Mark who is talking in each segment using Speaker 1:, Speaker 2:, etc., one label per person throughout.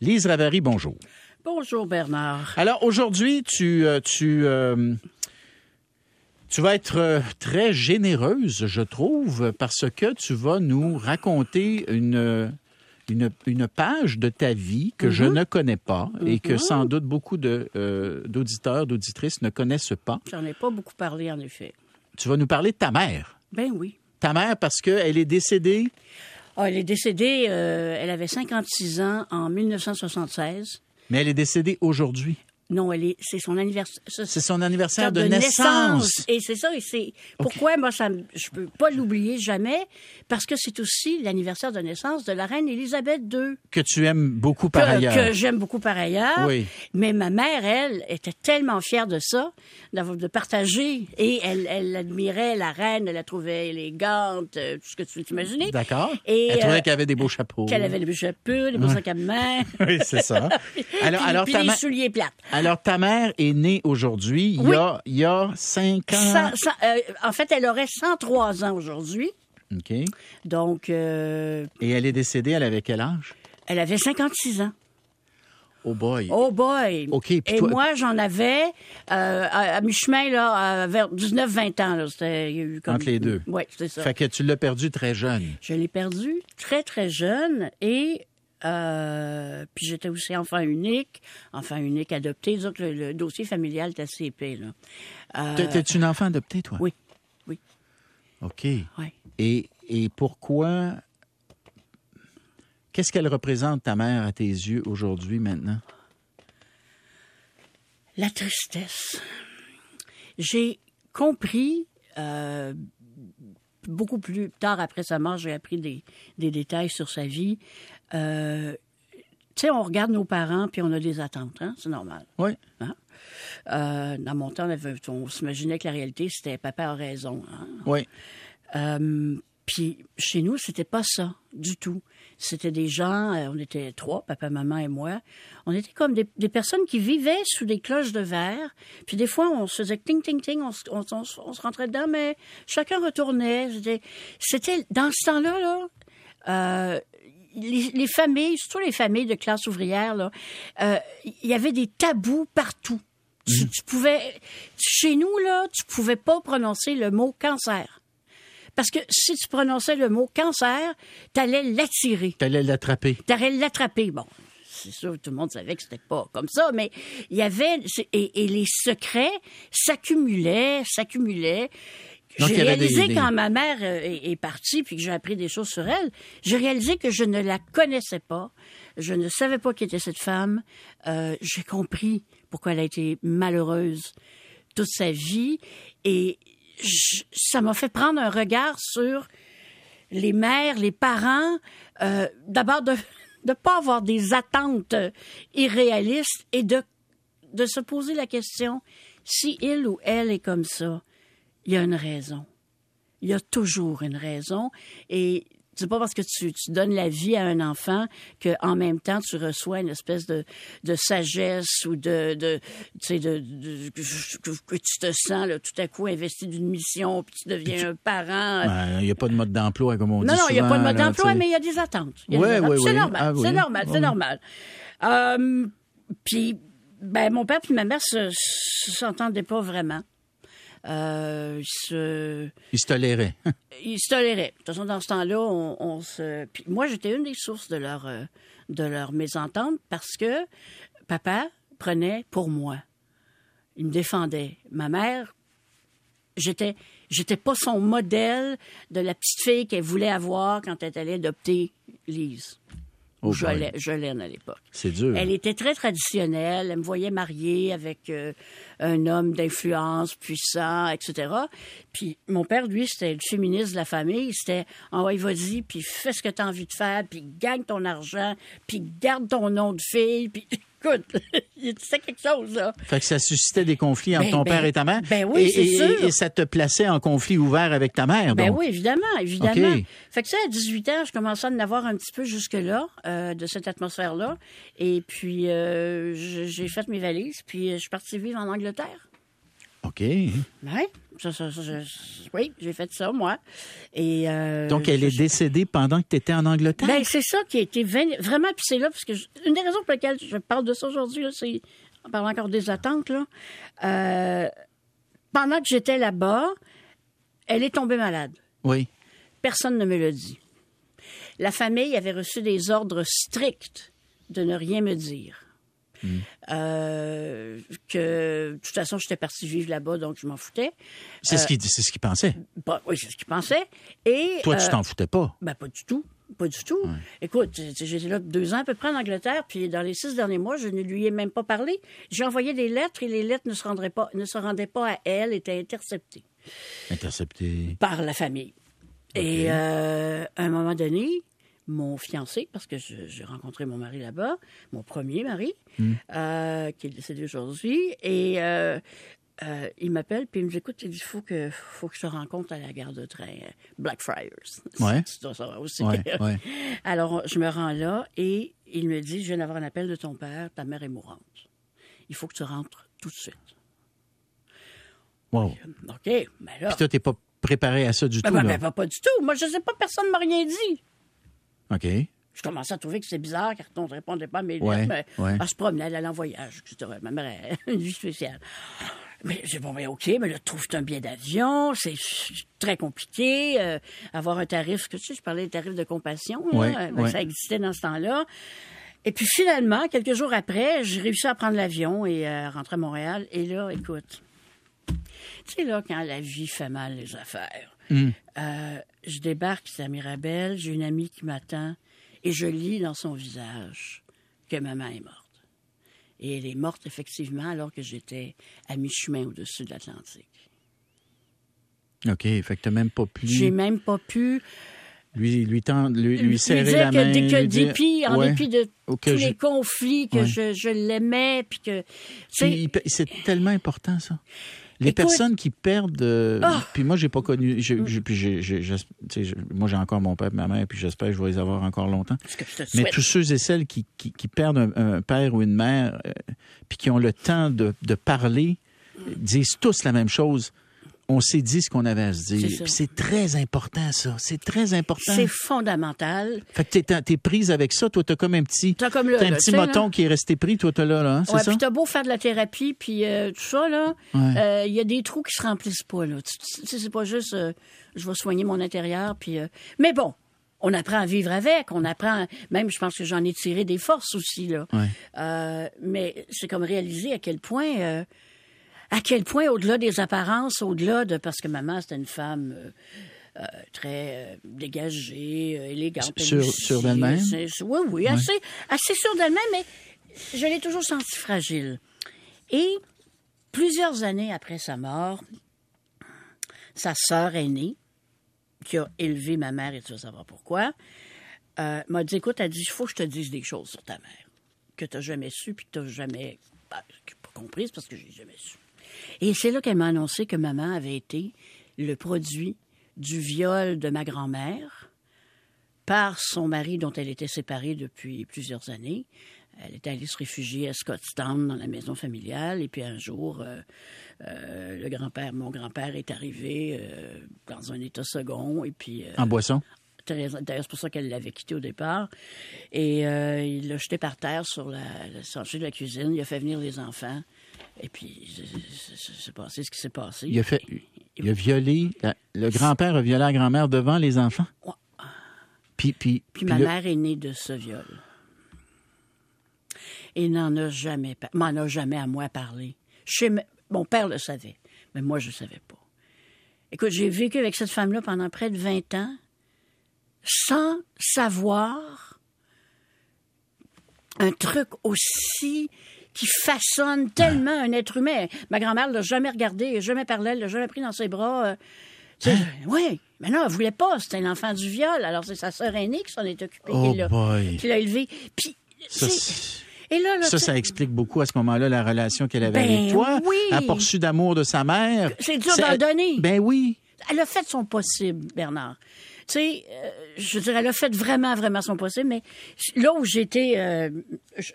Speaker 1: Lise Ravary, bonjour.
Speaker 2: Bonjour Bernard.
Speaker 1: Alors aujourd'hui, tu, euh, tu, euh, tu vas être euh, très généreuse, je trouve, parce que tu vas nous raconter une, une, une page de ta vie que je ne connais pas et que sans doute beaucoup euh, d'auditeurs, d'auditrices ne connaissent pas.
Speaker 2: J'en ai pas beaucoup parlé, en effet.
Speaker 1: Tu vas nous parler de ta mère.
Speaker 2: Ben oui.
Speaker 1: Ta mère parce qu'elle est décédée.
Speaker 2: Ah, elle est décédée, euh, elle avait 56 ans en 1976.
Speaker 1: Mais elle est décédée aujourd'hui.
Speaker 2: Non, elle est, c'est son anniversaire.
Speaker 1: C'est son anniversaire de,
Speaker 2: de
Speaker 1: naissance.
Speaker 2: Et c'est ça, et c'est pourquoi moi ça, je peux pas l'oublier jamais, parce que c'est aussi l'anniversaire de naissance de la reine Élisabeth II.
Speaker 1: Que tu aimes beaucoup par
Speaker 2: que,
Speaker 1: ailleurs.
Speaker 2: que j'aime beaucoup par ailleurs.
Speaker 1: Oui.
Speaker 2: Mais ma mère, elle, était tellement fière de ça, d'avoir- de partager. Et elle, elle admirait la reine, elle la trouvait élégante, euh, tout ce que tu imaginer.
Speaker 1: D'accord.
Speaker 2: Et,
Speaker 1: Elle trouvait
Speaker 2: euh,
Speaker 1: qu'elle avait des beaux chapeaux.
Speaker 2: Qu'elle avait des beaux chapeaux, des beaux sacs à main.
Speaker 1: Oui, c'est ça. Alors,
Speaker 2: puis,
Speaker 1: alors,
Speaker 2: puis
Speaker 1: ta mère,
Speaker 2: souliers plates.
Speaker 1: Alors, ta mère est née aujourd'hui, il, y
Speaker 2: Oui.
Speaker 1: a, il y a.
Speaker 2: Cent- cent- euh, en fait, elle aurait 103 ans aujourd'hui.
Speaker 1: OK. Et
Speaker 2: Donc, euh,
Speaker 1: elle est décédée, elle avait quel âge?
Speaker 2: elle avait 56 ans.
Speaker 1: Oh boy.
Speaker 2: Oh boy!
Speaker 1: OK,
Speaker 2: Et
Speaker 1: toi-
Speaker 2: moi, j'en avais euh, à, à mi-chemin, là, à- vers 19-20 ans. Là, C'était- il y a eu comme...
Speaker 1: Entre les deux.
Speaker 2: Oui, c'est ça.
Speaker 1: Fait que tu l'as perdu très jeune.
Speaker 2: Je l'ai perdu très, très jeune et euh, puis j'étais aussi enfant unique, enfant unique adopté. Que le, le dossier familial est assez épais. Là. Euh,
Speaker 1: T'es une enfant adoptée, toi?
Speaker 2: oui, oui,
Speaker 1: OK.
Speaker 2: oui.
Speaker 1: Et, et pourquoi... Qu'est-ce qu'elle représente, ta mère, à tes yeux, aujourd'hui, maintenant?
Speaker 2: La tristesse. J'ai compris, euh, beaucoup plus tard après sa mort, j'ai appris des, des détails sur sa vie. Euh, tu sais, on regarde nos parents puis on a des attentes, hein? c'est normal.
Speaker 1: Oui.
Speaker 2: Euh, dans mon temps, on, avait- on s'imaginait que la réalité, c'était papa a raison. hein.
Speaker 1: Oui.
Speaker 2: Euh, puis chez nous, c'était pas ça du tout. C'était des gens, euh, on était trois, papa, maman et moi. On était comme des, des personnes qui vivaient sous des cloches de verre. Puis des fois, on se faisait ting ting ting, on, se- on, on se- on se rentrait dedans, mais chacun retournait. C'était, c'était dans ce temps-là, là. euh, les, les familles, surtout les familles de classe ouvrière, là, euh, il y avait des tabous partout. Tu, tu pouvais, chez nous là, tu pouvais pas prononcer le mot cancer. Parce que si tu prononçais le mot cancer, t'allais l'attirer.
Speaker 1: T'allais l'attraper.
Speaker 2: T'allais l'attraper. Bon, c'est sûr, tout le monde savait que c'était pas comme ça, mais il y avait... Et, et les secrets s'accumulaient, s'accumulaient. J'ai réalisé
Speaker 1: des-
Speaker 2: quand ma mère euh, est, est partie, puis que j'ai appris des choses sur elle, j'ai réalisé que je ne la connaissais pas. Je ne savais pas qui était cette femme. Euh, j'ai compris pourquoi elle a été malheureuse toute sa vie. Et je- ça m'a fait prendre un regard sur les mères, les parents, euh, d'abord de ne pas avoir des attentes irréalistes et de, de se poser la question, si il ou elle est comme ça, il y a une raison. Il y a toujours une raison. Et c'est pas parce que tu, tu donnes la vie à un enfant que en même temps tu reçois une espèce de, de sagesse ou de, de tu sais de, de- que, tu te sens là, tout à coup investi d'une mission puis tu deviens un parent.
Speaker 1: Ben, Il n'y a pas de mode d'emploi, comme on dit
Speaker 2: Non, non, il n'y a pas de mode d'emploi, mais il y a des attentes.
Speaker 1: Ouais,
Speaker 2: attentes.
Speaker 1: ouais,
Speaker 2: c'est normal,
Speaker 1: Ah oui.
Speaker 2: c'est normal, c'est normal. Euh, puis, ben, mon père et ma mère se, se s'entendaient pas vraiment. Euh, ils se,
Speaker 1: tolérait.
Speaker 2: ils se toléraient. De toute façon, dans ce temps-là, on, on se. Puis moi, j'étais une des sources de leur euh, de leur mésentente parce que papa prenait pour moi. Il me défendait. Ma mère, j'étais j'étais pas son modèle de la petite fille qu'elle voulait avoir quand elle allait adopter Lise.
Speaker 1: Oh
Speaker 2: à l'époque.
Speaker 1: C'est dur.
Speaker 2: Elle était très traditionnelle. Elle me voyait mariée avec euh, un homme d'influence puissant, etc. Puis mon père, lui, c'était le féministe de la famille. C'était « Ah ouais, vas-y, puis fais ce que tu as envie de faire, puis gagne ton argent, puis garde ton nom de fille, puis écoute, il disait quelque chose, là.
Speaker 1: Fait que ça suscitait des conflits entre
Speaker 2: Ben,
Speaker 1: ton
Speaker 2: ben,
Speaker 1: père et ta mère.
Speaker 2: ben oui,
Speaker 1: et,
Speaker 2: c'est sûr.
Speaker 1: Et ça te plaçait en conflit ouvert avec ta mère,
Speaker 2: Ben oui, évidemment, évidemment. Fait que ça, à 18 ans, je commençais à en avoir un petit peu jusque-là, euh, de cette atmosphère-là. Et puis, euh, j'ai fait mes valises, puis euh, je suis partie vivre en Angleterre.
Speaker 1: OK.
Speaker 2: Ouais, ça, ça, oui, j'ai fait ça, moi. Et, euh,
Speaker 1: Donc, elle est décédée pendant que tu étais en Angleterre?
Speaker 2: Ben, c'est ça qui a été vraiment, puis c'est là, parce que je- une des raisons pour lesquelles je parle de ça aujourd'hui, c'est, en parlant encore des attentes, là, euh, pendant que j'étais là-bas, elle est tombée malade.
Speaker 1: oui.
Speaker 2: Personne ne me l'a dit. La famille avait reçu des ordres stricts de ne rien me dire. Euh, que de toute façon, j'étais partie vivre là-bas, donc je m'en foutais.
Speaker 1: C'est ce qu'il c'est ce qu'il pensait.
Speaker 2: Bah, oui, c'est ce qu'ils pensaient. Et,
Speaker 1: Toi, tu
Speaker 2: euh,
Speaker 1: t'en foutais pas.
Speaker 2: ben, pas du tout. Pas du tout. Écoute, tu sais, j'étais là deux ans à peu près en Angleterre, puis dans les six derniers mois, je ne lui ai même pas parlé. J'ai envoyé des lettres et les lettres ne se, rendraient pas, ne se rendaient pas à elle, étaient interceptées
Speaker 1: Intercepté.
Speaker 2: par la famille. Et euh, à un moment donné, mon fiancé, parce que j'ai rencontré mon mari là-bas, mon premier mari, euh, qui est décédé aujourd'hui, et euh, euh, il m'appelle, puis il me dit, écoute, il dit, faut que, faut que je te rencontre à la gare de train, Blackfriars.
Speaker 1: Ouais.
Speaker 2: Tu dois savoir aussi.
Speaker 1: Ouais, ouais.
Speaker 2: Alors, je me rends là, et il me dit, je viens d'avoir un appel de ton père, ta mère est mourante. Il faut que tu rentres tout de suite.
Speaker 1: Wow.
Speaker 2: OK, mais là...
Speaker 1: Puis toi, t'es pas préparé à ça du
Speaker 2: Ben,
Speaker 1: tout,
Speaker 2: ben,
Speaker 1: là.
Speaker 2: ben, pas, pas du tout. Moi, je sais pas, personne ne m'a rien dit.
Speaker 1: OK.
Speaker 2: Je commençais à trouver que c'était bizarre car on ne répondait pas à mes
Speaker 1: Ouais,
Speaker 2: lettres. Mais
Speaker 1: ouais.
Speaker 2: elle se promenait, elle allait en voyage, etc. Ma mère a une vie spéciale. Mais j'ai bon, ben, OK, mais là, trouve un billet d'avion, c'est très compliqué. euh, avoir un tarif, que tu sais, je parlais des tarifs de compassion, là, ben,
Speaker 1: ouais.
Speaker 2: ça existait dans ce temps-là. Et puis finalement, quelques jours après, j'ai réussi à prendre l'avion et à rentrer à Montréal. Et là, écoute, tu sais, là, quand la vie fait mal les affaires,
Speaker 1: Hmm.
Speaker 2: euh, je débarque à Mirabel, j'ai une amie qui m'attend et je lis dans son visage que maman est morte. Et elle est morte effectivement alors que j'étais à mi-chemin au-dessus de l'Atlantique.
Speaker 1: OK. Fait que t'as même pas pu
Speaker 2: J'ai même pas pu
Speaker 1: lui, lui, tendre, lui, lui
Speaker 2: lui
Speaker 1: serrer
Speaker 2: dire
Speaker 1: la
Speaker 2: que,
Speaker 1: main.
Speaker 2: que
Speaker 1: lui dire-
Speaker 2: dépit, en
Speaker 1: Ouais.
Speaker 2: dépit de tous
Speaker 1: je-
Speaker 2: les conflits, que
Speaker 1: Ouais.
Speaker 2: je, je l'aimais, puis que...
Speaker 1: c'est tellement important, ça. Les
Speaker 2: Écoute-
Speaker 1: personnes qui perdent. euh,
Speaker 2: Ah!
Speaker 1: Puis moi, j'ai pas connu. j'ai- j'ai- puis j'ai- j'ai- je- moi, j'ai encore mon père et ma mère, puis j'espère que je vais les avoir encore longtemps. Mais tous ceux et celles qui, qui, qui perdent un, un père ou une mère, euh, puis qui ont le temps de, de parler, euh, disent tous la même chose. On s'est dit ce qu'on avait à se dire. c'est très important, ça. C'est très important.
Speaker 2: C'est fondamental.
Speaker 1: Fait que t'es, t'es prise avec ça. Toi, t'as comme un petit,
Speaker 2: T'as comme là,
Speaker 1: un
Speaker 2: là,
Speaker 1: petit
Speaker 2: là.
Speaker 1: moton qui est resté pris. Toi, t'as là, là. hein, c'est
Speaker 2: Ouais, puis t'as beau faire de la thérapie, puis euh, tout ça, là,
Speaker 1: Ouais.
Speaker 2: euh, il y a des trous qui se remplissent pas, là. C'est pas juste, euh, je vais soigner mon intérieur, puis... euh, mais bon, on apprend à vivre avec, on apprend... Même, je pense que j'en ai tiré des forces aussi, là.
Speaker 1: Ouais.
Speaker 2: Euh, mais c'est comme réaliser à quel point... euh, à quel point, au-delà des apparences, au-delà de... Parce que maman, c'était une femme... euh, euh, très euh, dégagée, euh, élégante.
Speaker 1: Sûre
Speaker 2: aussi,
Speaker 1: d'elle-même?
Speaker 2: Oui, oui, assez, assez sûre d'elle-même, mais je l'ai toujours sentie fragile. Et plusieurs années après sa mort, sa sœur aînée, qui a élevé ma mère, et tu vas savoir pourquoi, euh, m'a dit, écoute, elle dit, il faut que je te dise des choses sur ta mère, que tu n'as jamais su, puis que tu n'as jamais bah, pas comprises parce que j'ai jamais su. Et c'est là qu'elle m'a annoncé que maman avait été le produit du viol de ma grand-mère par son mari dont elle était séparée depuis plusieurs années. Elle était allée se réfugier à Scottstown dans la maison familiale et puis un jour, euh, euh, le grand-père, mon grand-père est arrivé euh, dans un état second et puis
Speaker 1: En boisson?
Speaker 2: D'ailleurs, c'est pour ça qu'elle l'avait quitté au départ. Et il l'a jeté par terre sur la, le plancher de la cuisine. Il a fait venir les enfants. Et puis, c'est- passé ce qui s'est passé.
Speaker 1: Il a fait. Il a violé. la- le grand-père a violé la grand-mère devant les enfants.
Speaker 2: Ouais.
Speaker 1: Puis, puis,
Speaker 2: Puis
Speaker 1: puis
Speaker 2: ma
Speaker 1: le-
Speaker 2: mère est née de ce viol. Et n'en a jamais, m'en a jamais à moi parlé. Chez me- mon père le savait, mais moi je ne savais pas. Écoute, j'ai vécu avec cette femme-là pendant près de 20 ans, sans savoir un truc aussi qui façonne tellement un être humain. Ma grand-mère l'a jamais regardé, elle l'a jamais parlé, elle l'a jamais pris dans ses bras. euh, sais, Oui, mais non, elle voulait pas. C'était l'enfant du viol. Alors, c'est sa sœur aînée qui s'en est occupée,
Speaker 1: Oh
Speaker 2: qui l'a-
Speaker 1: boy.
Speaker 2: qui l'a élevé. Puis, et là, là,
Speaker 1: ça, ça explique beaucoup à ce moment-là la relation qu'elle avait
Speaker 2: Ben
Speaker 1: avec toi.
Speaker 2: oui.
Speaker 1: Pas reçu d'amour de sa mère.
Speaker 2: C'est dur d'en donner.
Speaker 1: Ben oui.
Speaker 2: Elle a fait son possible, Bernard. Sais, euh, je dirais, elle a fait vraiment, vraiment son possible, mais là où j'étais euh,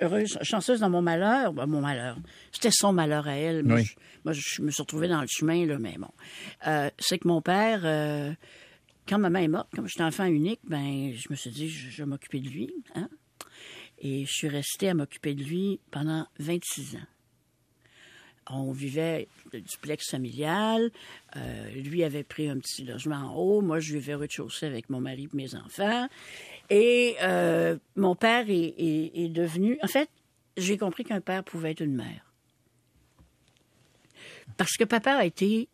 Speaker 2: heureuse, chanceuse dans mon malheur, ben, mon malheur, c'était son malheur à elle. Moi,
Speaker 1: Oui.
Speaker 2: je, moi, je me suis retrouvée dans le chemin, là, mais bon. Euh, c'est que mon père, euh, quand maman est morte, comme j'étais enfant unique, ben, je me suis dit, je, je vais m'occuper de lui, hein. Et je suis restée à m'occuper de lui pendant 26 ans. On vivait de duplex familial. Euh, lui avait pris un petit logement en haut. Moi, je vivais au rez-de-chaussée avec mon mari et mes enfants. Et euh, mon père est devenu... En fait, j'ai compris qu'un père pouvait être une mère. Parce que papa a été...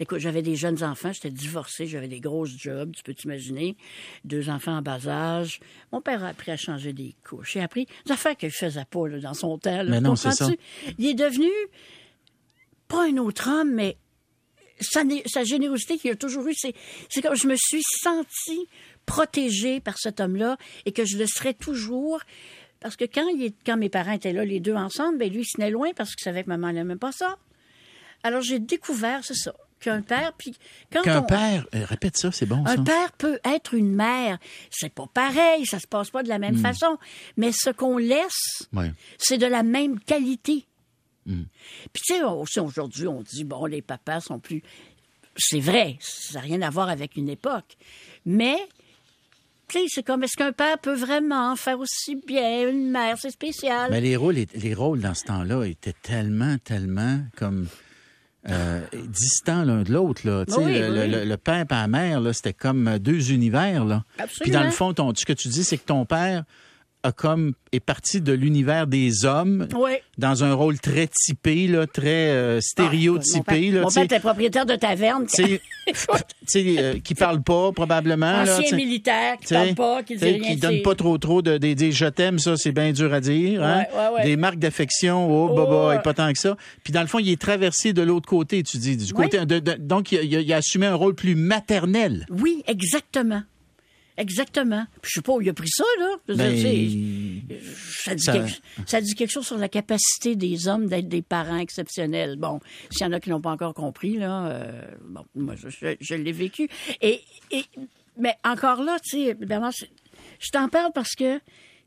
Speaker 2: Écoute, j'avais des jeunes enfants, j'étais divorcée, j'avais des grosses jobs, tu peux t'imaginer. Deux enfants en bas âge. Mon père a appris à changer des couches. Il a appris des affaires qu'il faisait pas là, dans son temps. là,
Speaker 1: Mais non, c'est
Speaker 2: comprends-tu? Il est devenu pas un autre homme, mais sa, sa générosité qu'il a toujours eue, c'est, c'est comme je me suis sentie protégée par cet homme-là et que je le serai toujours. Parce que quand, il est- quand mes parents étaient là, les deux ensemble, ben lui, il se tenait loin parce qu'il savait que maman n'aimait pas ça. Alors, j'ai découvert, c'est ça, qu'un père, puis quand
Speaker 1: Qu'un
Speaker 2: on-
Speaker 1: père, euh, répète ça, c'est bon ça.
Speaker 2: un père peut être une mère. C'est pas pareil, ça se passe pas de la
Speaker 1: Hmm.
Speaker 2: même façon. Mais ce qu'on laisse,
Speaker 1: Ouais.
Speaker 2: c'est de la même qualité.
Speaker 1: Hmm.
Speaker 2: Puis tu sais, aussi aujourd'hui, on dit, bon, les papas sont plus... C'est vrai, ça n'a rien à voir avec une époque. Mais, tu sais, c'est comme, est-ce qu'un père peut vraiment faire aussi bien une mère? C'est spécial.
Speaker 1: Mais les rôles, les rôles dans ce temps-là étaient tellement, tellement comme euh, distants l'un de l'autre. Là. Tu sais,
Speaker 2: Oui,
Speaker 1: le,
Speaker 2: oui.
Speaker 1: le- le père et la mère, là, c'était comme deux univers. Là.
Speaker 2: Absolument.
Speaker 1: Puis dans le fond, ton, ce que tu dis, c'est que ton père a comme est parti de l'univers des hommes
Speaker 2: Oui.
Speaker 1: dans un rôle très typé, là, très euh, stéréotypé.
Speaker 2: Ah,
Speaker 1: là,
Speaker 2: mon père était propriétaire de taverne.
Speaker 1: Tu sais, euh, qui parle pas probablement. là,
Speaker 2: Ancien
Speaker 1: sais.
Speaker 2: militaire, qui parle pas, qui dit rien.
Speaker 1: qui donne pas trop trop de des, je t'aime ça c'est bien dur à dire hein?
Speaker 2: Ouais, ouais, ouais.
Speaker 1: des marques d'affection oh,
Speaker 2: Oh,
Speaker 1: baba
Speaker 2: ouais.
Speaker 1: et pas tant que ça puis dans le fond il est traversé de l'autre côté tu dis du côté de- donc a- il a assumé un rôle plus maternel
Speaker 2: Oui, exactement. Exactement. Puis je sais pas où il a pris ça, là.
Speaker 1: Ben,
Speaker 2: dire, ça, dit
Speaker 1: ça-
Speaker 2: Quelque, ça dit quelque chose sur la capacité des hommes d'être des parents exceptionnels. Bon, s'il y en a qui n'ont pas encore compris, là, euh, bon, moi, je, je- je l'ai vécu. Et, et, mais encore là, tu sais, Bernard, je t'en parle parce que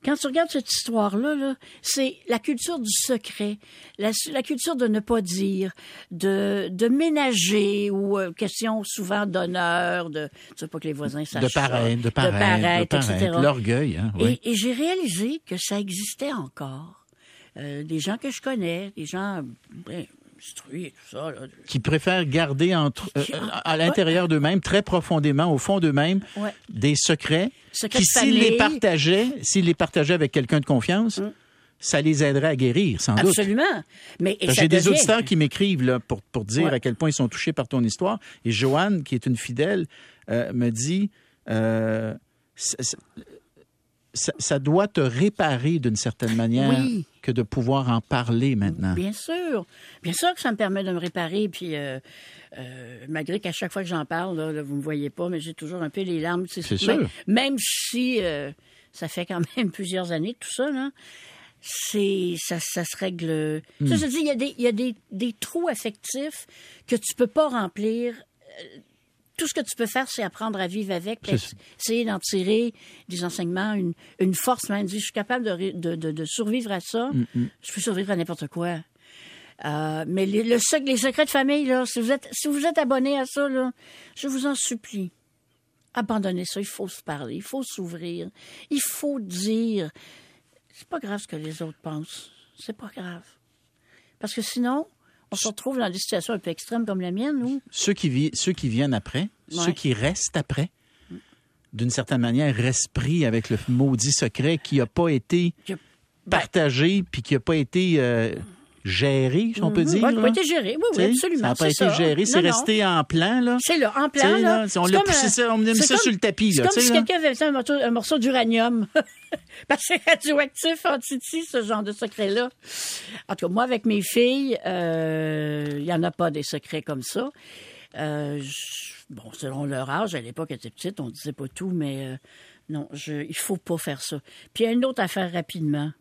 Speaker 2: quand tu regardes cette histoire-là, là, c'est la culture du secret, la, la culture de ne pas dire, de, de ménager ou euh, question souvent d'honneur, de tu veux pas que les voisins sachent
Speaker 1: de paraître de paraître de
Speaker 2: paraître,
Speaker 1: paraître
Speaker 2: etc.
Speaker 1: l'orgueil hein, oui.
Speaker 2: Et, et j'ai réalisé que ça existait encore. Euh, des gens que je connais, des gens ben, instruits et tout ça. Là.
Speaker 1: qui préfèrent garder entre euh, à l'intérieur d'eux-mêmes très profondément au fond d'eux-mêmes
Speaker 2: Ouais.
Speaker 1: des secrets qui s'ils les partageaient s'ils les partageaient avec quelqu'un de confiance ça les aiderait à guérir sans doute
Speaker 2: Absolument.
Speaker 1: J'ai des auditeurs qui m'écrivent là, pour, pour dire
Speaker 2: Ouais.
Speaker 1: à quel point ils sont touchés par ton histoire. Et Joanne, qui est une fidèle, euh, me dit euh, ça, ça- ça- ça doit te réparer d'une certaine manière
Speaker 2: Oui.
Speaker 1: que de pouvoir en parler maintenant.
Speaker 2: Bien sûr. Bien sûr que ça me permet de me réparer. Puis, euh, euh, malgré qu'à chaque fois que j'en parle, là, là, vous me voyez pas, mais j'ai toujours un peu les larmes.
Speaker 1: C'est
Speaker 2: même,
Speaker 1: sûr.
Speaker 2: Même si euh, ça fait quand même plusieurs années, tout ça, là, c'est ça, ça se règle. Tu sais, je dis, il y a, des, il y a des, des trous affectifs que tu peux pas remplir. Tout ce que tu peux faire, c'est apprendre à vivre avec, puis essayer d'en tirer des enseignements, une, une force. Même, je suis capable de, ré- de, de, de survivre à ça.
Speaker 1: Mm,
Speaker 2: Je peux survivre à n'importe quoi. Euh, mais les, le sec- les secrets de famille, là, si vous êtes, si vous êtes abonné à ça, là, je vous en supplie. Abandonnez ça. Il faut se parler. Il faut s'ouvrir. Il faut dire. C'est pas grave ce que les autres pensent. C'est pas grave. Parce que sinon, on se retrouve dans des situations un peu extrêmes comme la mienne, où
Speaker 1: Ceux, qui vi- ceux qui viennent après,
Speaker 2: Ouais.
Speaker 1: ceux qui restent après, d'une certaine manière, restent pris avec le maudit secret qui n'a pas été partagé puis qui n'a pas été euh, géré, si on peut dire.
Speaker 2: Été géré. Oui, oui, absolument.
Speaker 1: Ça n'a pas
Speaker 2: c'est
Speaker 1: été
Speaker 2: ça.
Speaker 1: géré, c'est resté en plan. Là.
Speaker 2: C'est là, en plan, là.
Speaker 1: on l'a poussé
Speaker 2: un-
Speaker 1: ça, on a mis ça
Speaker 2: comme-
Speaker 1: sur le tapis,
Speaker 2: C'est
Speaker 1: là,
Speaker 2: comme si quelqu'un avait fait un morceau, un morceau d'uranium. Parce que c'est radioactif en Titi, ce genre de secret-là. En tout cas, moi, avec mes filles, euh, il n'y en a pas des secrets comme ça. Euh, je- bon, selon leur âge, à l'époque, elles étaient petites, on disait pas tout, mais euh, non, je, il faut pas faire ça. Puis il y a une autre affaire rapidement.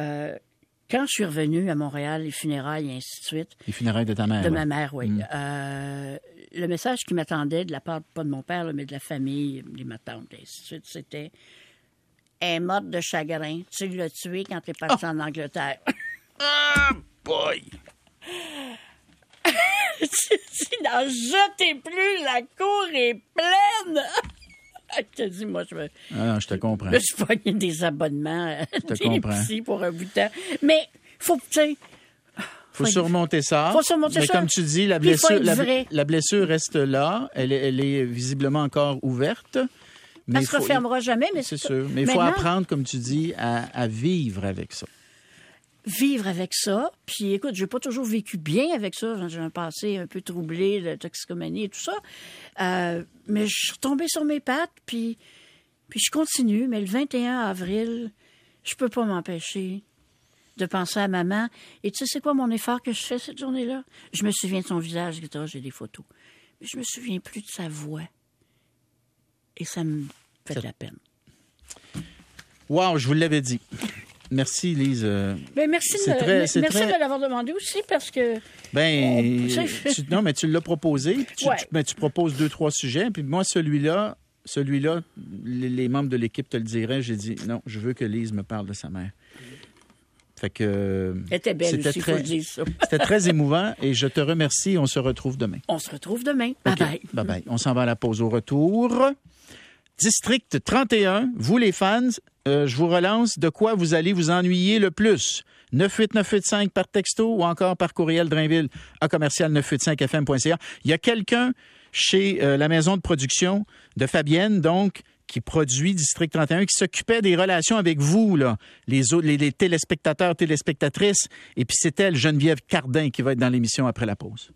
Speaker 2: Euh, quand je suis revenue à Montréal, les funérailles et ainsi de suite,
Speaker 1: Les funérailles de ta mère.
Speaker 2: de ma mère, oui. Euh, le message qui m'attendait de la part, pas de mon père, là, mais de la famille, de ma tante, et ainsi de suite, c'était un mode de chagrin. Tu l'as tué quand t'es parti en Angleterre.
Speaker 1: Ah, boy!
Speaker 2: si n'en jetez plus, la cour est pleine. je te dis, moi, je me,
Speaker 1: Ah non, je te comprends.
Speaker 2: je des abonnements euh,
Speaker 1: te
Speaker 2: des
Speaker 1: comprends.
Speaker 2: pour un bout de temps. Mais, faut, tu sais,
Speaker 1: faut surmonter ça.
Speaker 2: Faut surmonter
Speaker 1: Mais
Speaker 2: ça.
Speaker 1: comme tu dis, la
Speaker 2: faut
Speaker 1: blessure, la, blessure reste là. Elle est, elle est visiblement encore ouverte. Mais
Speaker 2: elle
Speaker 1: il
Speaker 2: se
Speaker 1: faut-
Speaker 2: refermera jamais, mais
Speaker 1: C'est sûr. Mais il faut apprendre, comme tu dis, à, à vivre avec ça.
Speaker 2: Vivre avec ça. Puis écoute, j'ai pas toujours vécu bien avec ça. J'ai un passé un peu troublé de toxicomanie et tout ça. Euh, mais je suis retombée sur mes pattes, puis, puis je continue. Mais le 21 avril, je peux pas m'empêcher de penser à maman. Et tu sais, c'est quoi mon effort que je fais cette journée-là? Je me souviens de son visage, etc. J'ai des photos. Mais je me souviens plus de sa voix. Et ça me fait de la peine.
Speaker 1: Wow, je vous l'avais dit. Merci, Lise.
Speaker 2: Mais merci, de,
Speaker 1: très-
Speaker 2: merci
Speaker 1: très-
Speaker 2: de l'avoir demandé aussi parce que
Speaker 1: Ben,
Speaker 2: tu
Speaker 1: non, mais tu l'as proposé. Tu,
Speaker 2: Ouais.
Speaker 1: tu- ben, tu proposes deux, trois sujets. Puis moi, celui-là, celui-là, les, les membres de l'équipe te le diraient. J'ai dit, non, je veux que Lise me parle de sa mère. Fait que.
Speaker 2: elle était belle
Speaker 1: c'était
Speaker 2: aussi, faut
Speaker 1: très-
Speaker 2: le dire ça.
Speaker 1: C'était très émouvant et je te remercie. On se retrouve demain.
Speaker 2: On se retrouve demain. Bye bye.
Speaker 1: Bye bye. On s'en va à la pause au retour. District 31, vous les fans, euh, je vous relance. De quoi vous allez vous ennuyer le plus? 98985 par texto ou encore par courriel Drainville à commercial 985fm.ca. Il y a quelqu'un chez euh, la maison de production de Fabienne, donc, qui produit District 31, qui s'occupait des relations avec vous, là, les, les, les téléspectateurs, téléspectatrices. Et puis c'est elle, Geneviève Cardin, qui va être dans l'émission après la pause.